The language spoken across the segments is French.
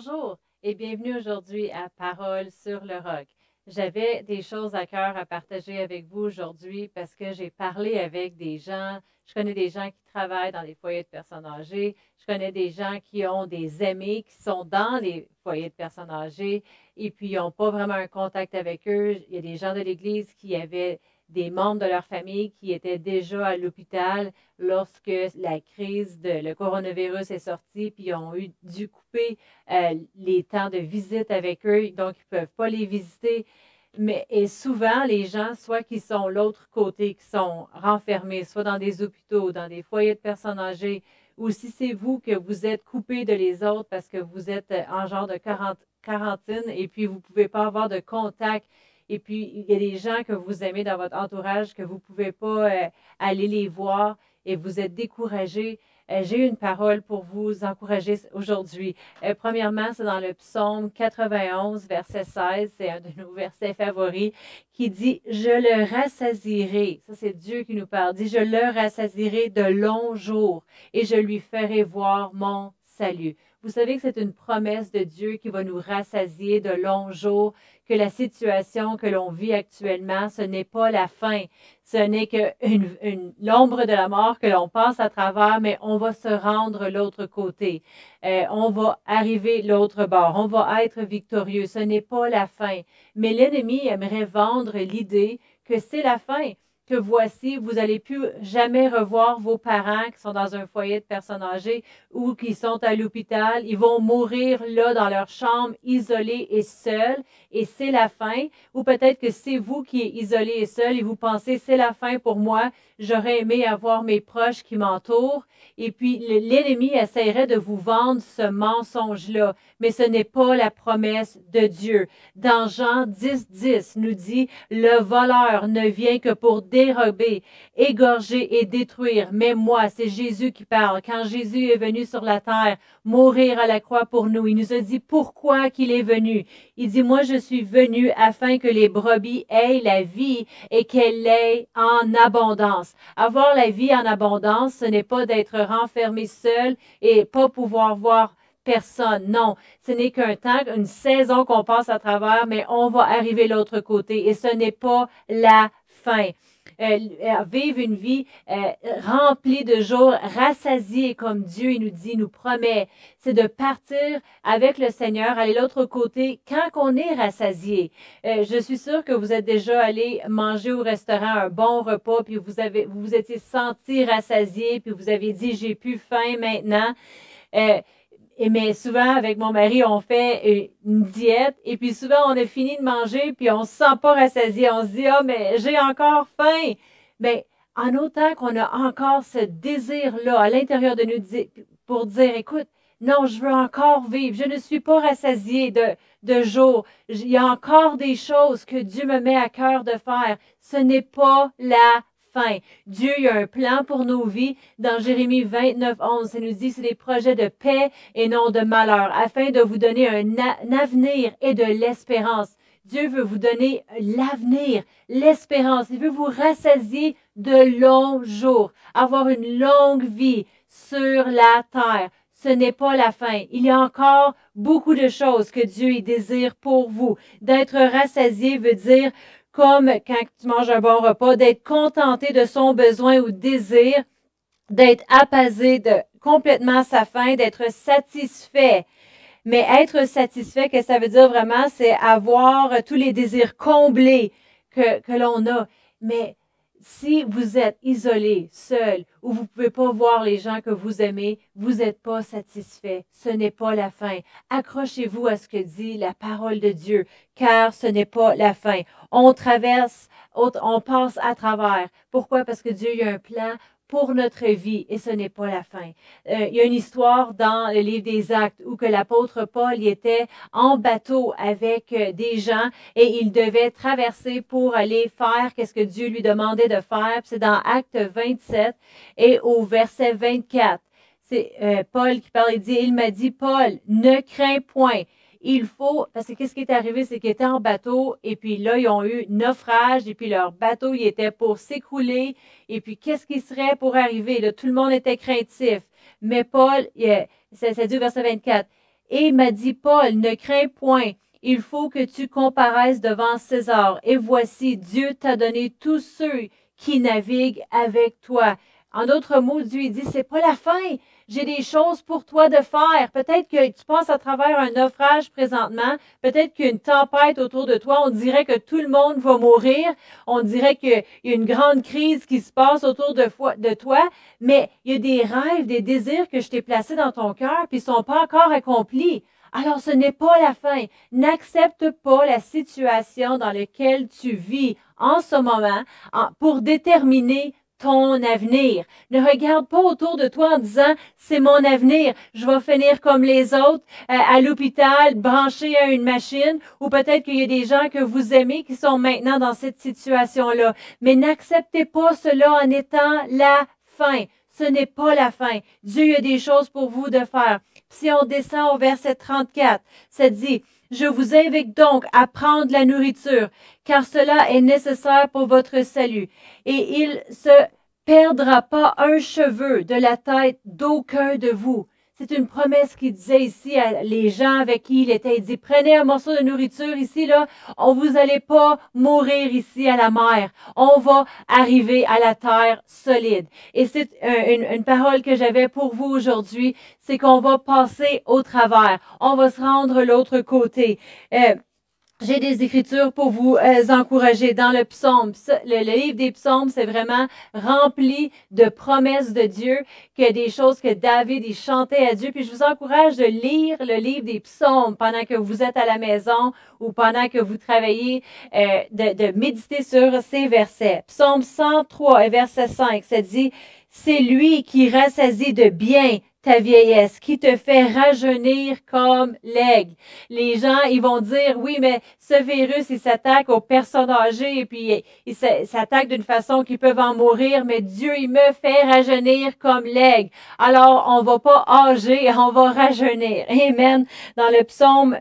Bonjour et bienvenue aujourd'hui à Parole sur le roc. J'avais des choses à cœur à partager avec vous aujourd'hui parce que j'ai parlé avec des gens. Je connais des gens qui travaillent dans les foyers de personnes âgées. Je connais des gens qui ont des amis qui sont dans les foyers de personnes âgées et puis ils n'ont pas vraiment un contact avec eux. Il y a des gens de l'Église qui avaient des membres de leur famille qui étaient déjà à l'hôpital lorsque la crise de le coronavirus est sortie, puis ils ont eu dû couper euh, les temps de visite avec eux, donc ils ne peuvent pas les visiter. Mais et souvent, les gens, soit qui sont l'autre côté, qui sont renfermés, soit dans des hôpitaux, dans des foyers de personnes âgées, ou si c'est vous que vous êtes coupé de les autres parce que vous êtes en genre de quarantaine et puis vous ne pouvez pas avoir de contact et puis, il y a des gens que vous aimez dans votre entourage que vous ne pouvez pas euh, aller les voir et vous êtes découragé. Euh, j'ai une parole pour vous encourager aujourd'hui. Euh, premièrement, c'est dans le psaume 91, verset 16. C'est un de nos versets favoris qui dit Je le rassasierai. Ça, c'est Dieu qui nous parle. Dit Je le rassasierai de longs jours et je lui ferai voir mon salut. Vous savez que c'est une promesse de Dieu qui va nous rassasier de longs jours, que la situation que l'on vit actuellement, ce n'est pas la fin. Ce n'est que une, l'ombre de la mort que l'on passe à travers, mais on va se rendre l'autre côté. Euh, on va arriver l'autre bord. On va être victorieux. Ce n'est pas la fin. Mais l'ennemi aimerait vendre l'idée que c'est la fin que voici, vous n'allez plus jamais revoir vos parents qui sont dans un foyer de personnes âgées ou qui sont à l'hôpital. Ils vont mourir là dans leur chambre, isolés et seuls, et c'est la fin. Ou peut-être que c'est vous qui êtes isolé et seul et vous pensez, c'est la fin pour moi, j'aurais aimé avoir mes proches qui m'entourent. Et puis l'ennemi essaierait de vous vendre ce mensonge-là, mais ce n'est pas la promesse de Dieu. Dans Jean 10, 10 nous dit, le voleur ne vient que pour dérober, égorger et détruire. Mais moi, c'est Jésus qui parle. Quand Jésus est venu sur la terre, mourir à la croix pour nous, il nous a dit pourquoi qu'il est venu. Il dit, moi, je suis venu afin que les brebis aient la vie et qu'elle l'ait en abondance. Avoir la vie en abondance, ce n'est pas d'être renfermé seul et pas pouvoir voir personne. Non, ce n'est qu'un temps, une saison qu'on passe à travers, mais on va arriver l'autre côté et ce n'est pas la fin. Euh, euh, vivre une vie euh, remplie de jours, rassasiés comme Dieu il nous dit, nous promet. C'est de partir avec le Seigneur, aller l'autre côté quand on est rassasié. je suis sûre que vous êtes déjà allé manger au restaurant un bon repas, puis vous avez vous, vous étiez senti rassasié, puis vous avez dit j'ai plus faim maintenant. Et mais souvent, avec mon mari, on fait euh, une diète et puis souvent, on a fini de manger puis on se sent pas rassasié. On se dit, ah, mais j'ai encore faim. Mais en autant qu'on a encore ce désir-là à l'intérieur de nous pour dire, écoute, non, je veux encore vivre. Je ne suis pas rassasié de, de jour. Il y a encore des choses que Dieu me met à cœur de faire. Ce n'est pas la Dieu a un plan pour nos vies. Dans Jérémie 29, 11, ça nous dit c'est des projets de paix et non de malheur, afin de vous donner un, avenir et de l'espérance. Dieu veut vous donner l'avenir, l'espérance. Il veut vous rassasier de longs jours, avoir une longue vie sur la terre. Ce n'est pas la fin. Il y a encore beaucoup de choses que Dieu désire pour vous. D'être rassasié veut dire comme quand tu manges un bon repas, d'être contenté de son besoin ou désir, d'être apaisé de complètement sa faim, d'être satisfait. Mais être satisfait, qu'est-ce que ça veut dire vraiment? C'est avoir tous les désirs comblés que, que l'on a. Mais si vous êtes isolé, seul, ou vous ne pouvez pas voir les gens que vous aimez, vous n'êtes pas satisfait. Ce n'est pas la fin. Accrochez-vous à ce que dit la parole de Dieu, car ce n'est pas la fin. On traverse, on passe à travers. Pourquoi? Parce que Dieu a un plan pour notre vie et ce n'est pas la fin. Euh, il y a une histoire dans le livre des Actes où que l'apôtre Paul y était en bateau avec euh, des gens et il devait traverser pour aller faire qu'est-ce que Dieu lui demandait de faire. C'est dans Actes 27 et au verset 24. C'est euh, Paul qui parle, il dit, il m'a dit, Paul, ne crains point il faut, parce que qu'est-ce qui est arrivé, c'est qu'ils étaient en bateau et puis là, ils ont eu naufrage et puis leur bateau, il était pour s'écrouler et puis qu'est-ce qui serait pour arriver? Là, tout le monde était craintif. Mais Paul, c'est du verset 24, Et m'a dit Paul, ne crains point. Il faut que tu comparaisses devant César. Et voici, Dieu t'a donné tous ceux qui naviguent avec toi. En d'autres mots, Dieu dit, c'est pas la fin. J'ai des choses pour toi de faire. Peut-être que tu passes à travers un naufrage présentement. Peut-être qu'une tempête autour de toi. On dirait que tout le monde va mourir. On dirait qu'il y a une grande crise qui se passe autour de, de toi. Mais il y a des rêves, des désirs que je t'ai placés dans ton cœur puis ils sont pas encore accomplis. Alors ce n'est pas la fin. N'accepte pas la situation dans laquelle tu vis en ce moment pour déterminer ton avenir. Ne regarde pas autour de toi en disant c'est mon avenir, je vais finir comme les autres euh, à l'hôpital, branché à une machine, ou peut-être qu'il y a des gens que vous aimez qui sont maintenant dans cette situation-là. Mais n'acceptez pas cela en étant la fin. Ce n'est pas la fin. Dieu a des choses pour vous de faire. Si on descend au verset 34, ça dit, je vous invite donc à prendre la nourriture, car cela est nécessaire pour votre salut. Et il se perdra pas un cheveu de la tête d'aucun de vous. C'est une promesse qu'il disait ici à les gens avec qui il était. Il dit, prenez un morceau de nourriture ici, là. On vous allez pas mourir ici à la mer. On va arriver à la terre solide. Et c'est une, parole que j'avais pour vous aujourd'hui. C'est qu'on va passer au travers. On va se rendre l'autre côté. Euh, j'ai des écritures pour vous euh, encourager dans le psaume. Le, livre des psaumes, c'est vraiment rempli de promesses de Dieu, que des choses que David y chantait à Dieu. Puis je vous encourage de lire le livre des psaumes pendant que vous êtes à la maison ou pendant que vous travaillez, euh, de, de méditer sur ces versets. Psaume 103 et verset 5, ça dit, c'est lui qui rassasie de bien ta vieillesse, qui te fait rajeunir comme l'aigle. Les gens, ils vont dire, oui, mais ce virus, il s'attaque aux personnes âgées et puis il s'attaque d'une façon qu'ils peuvent en mourir, mais Dieu, il me fait rajeunir comme l'aigle. Alors, on va pas âger, on va rajeunir. Amen. Dans le psaume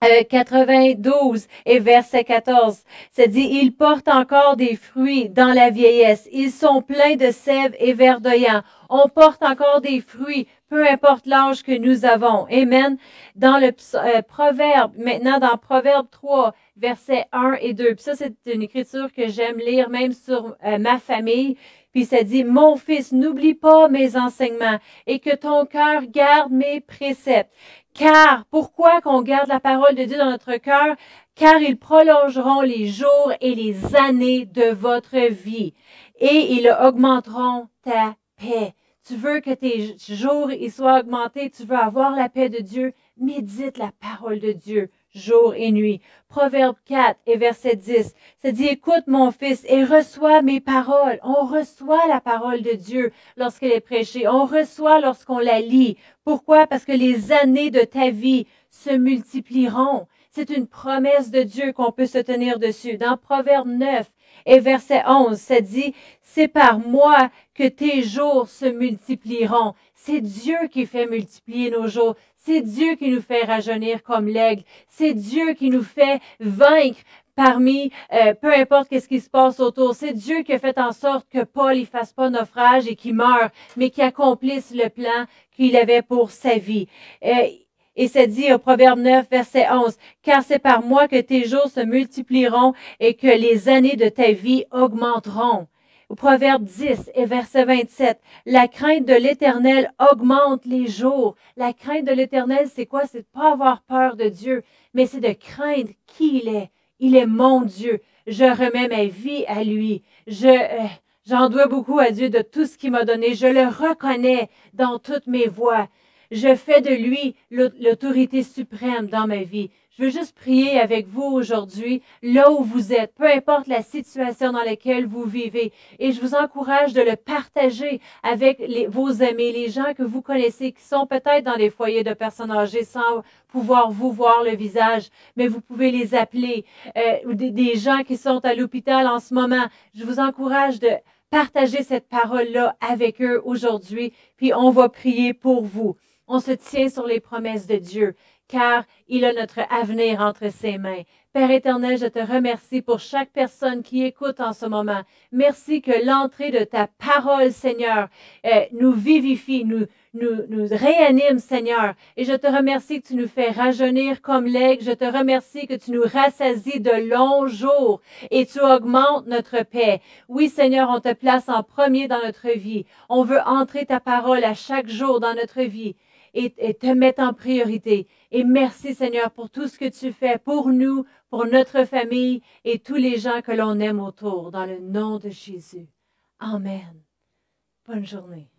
92 euh, et verset 14. Ça dit, ils portent encore des fruits dans la vieillesse. Ils sont pleins de sève et verdoyants. On porte encore des fruits, peu importe l'âge que nous avons. Amen. Dans le euh, proverbe, maintenant dans Proverbe 3, versets 1 et 2. Puis ça, c'est une écriture que j'aime lire même sur euh, ma famille. Puis ça dit, mon fils, n'oublie pas mes enseignements et que ton cœur garde mes préceptes. Car, pourquoi qu'on garde la parole de Dieu dans notre cœur? Car ils prolongeront les jours et les années de votre vie et ils augmenteront ta paix. Tu veux que tes jours y soient augmentés, tu veux avoir la paix de Dieu, médite la parole de Dieu jour et nuit. Proverbe 4 et verset 10, ça dit, écoute mon fils et reçois mes paroles. On reçoit la parole de Dieu lorsqu'elle est prêchée. On reçoit lorsqu'on la lit. Pourquoi? Parce que les années de ta vie se multiplieront. C'est une promesse de Dieu qu'on peut se tenir dessus. Dans Proverbe 9 et verset 11, ça dit, c'est par moi que tes jours se multiplieront. C'est Dieu qui fait multiplier nos jours. C'est Dieu qui nous fait rajeunir comme l'aigle. C'est Dieu qui nous fait vaincre parmi, euh, peu importe qu'est-ce qui se passe autour. C'est Dieu qui a fait en sorte que Paul y fasse pas naufrage et qu'il meure, mais qui accomplisse le plan qu'il avait pour sa vie. Euh, et c'est dit au Proverbe 9, verset 11, car c'est par moi que tes jours se multiplieront et que les années de ta vie augmenteront. Au Proverbe 10 et verset 27, la crainte de l'Éternel augmente les jours. La crainte de l'Éternel, c'est quoi? C'est de pas avoir peur de Dieu, mais c'est de craindre qui il est. Il est mon Dieu. Je remets ma vie à lui. Je, euh, j'en dois beaucoup à Dieu de tout ce qu'il m'a donné. Je le reconnais dans toutes mes voies. Je fais de lui l'autorité suprême dans ma vie. Je veux juste prier avec vous aujourd'hui, là où vous êtes, peu importe la situation dans laquelle vous vivez. Et je vous encourage de le partager avec vos amis, les gens que vous connaissez, qui sont peut-être dans des foyers de personnes âgées sans pouvoir vous voir le visage, mais vous pouvez les appeler, euh, ou des gens qui sont à l'hôpital en ce moment. Je vous encourage de partager cette parole-là avec eux aujourd'hui, puis on va prier pour vous. On se tient sur les promesses de Dieu car il a notre avenir entre ses mains. Père éternel, je te remercie pour chaque personne qui écoute en ce moment. Merci que l'entrée de ta parole, Seigneur, euh, nous vivifie, nous, nous, nous réanime, Seigneur. Et je te remercie que tu nous fais rajeunir comme l'aigle. Je te remercie que tu nous rassasies de longs jours et tu augmentes notre paix. Oui, Seigneur, on te place en premier dans notre vie. On veut entrer ta parole à chaque jour dans notre vie et, te mettre en priorité. Et merci, Seigneur, pour tout ce que tu fais pour nous, pour notre famille et tous les gens que l'on aime autour, dans le nom de Jésus. Amen. Bonne journée.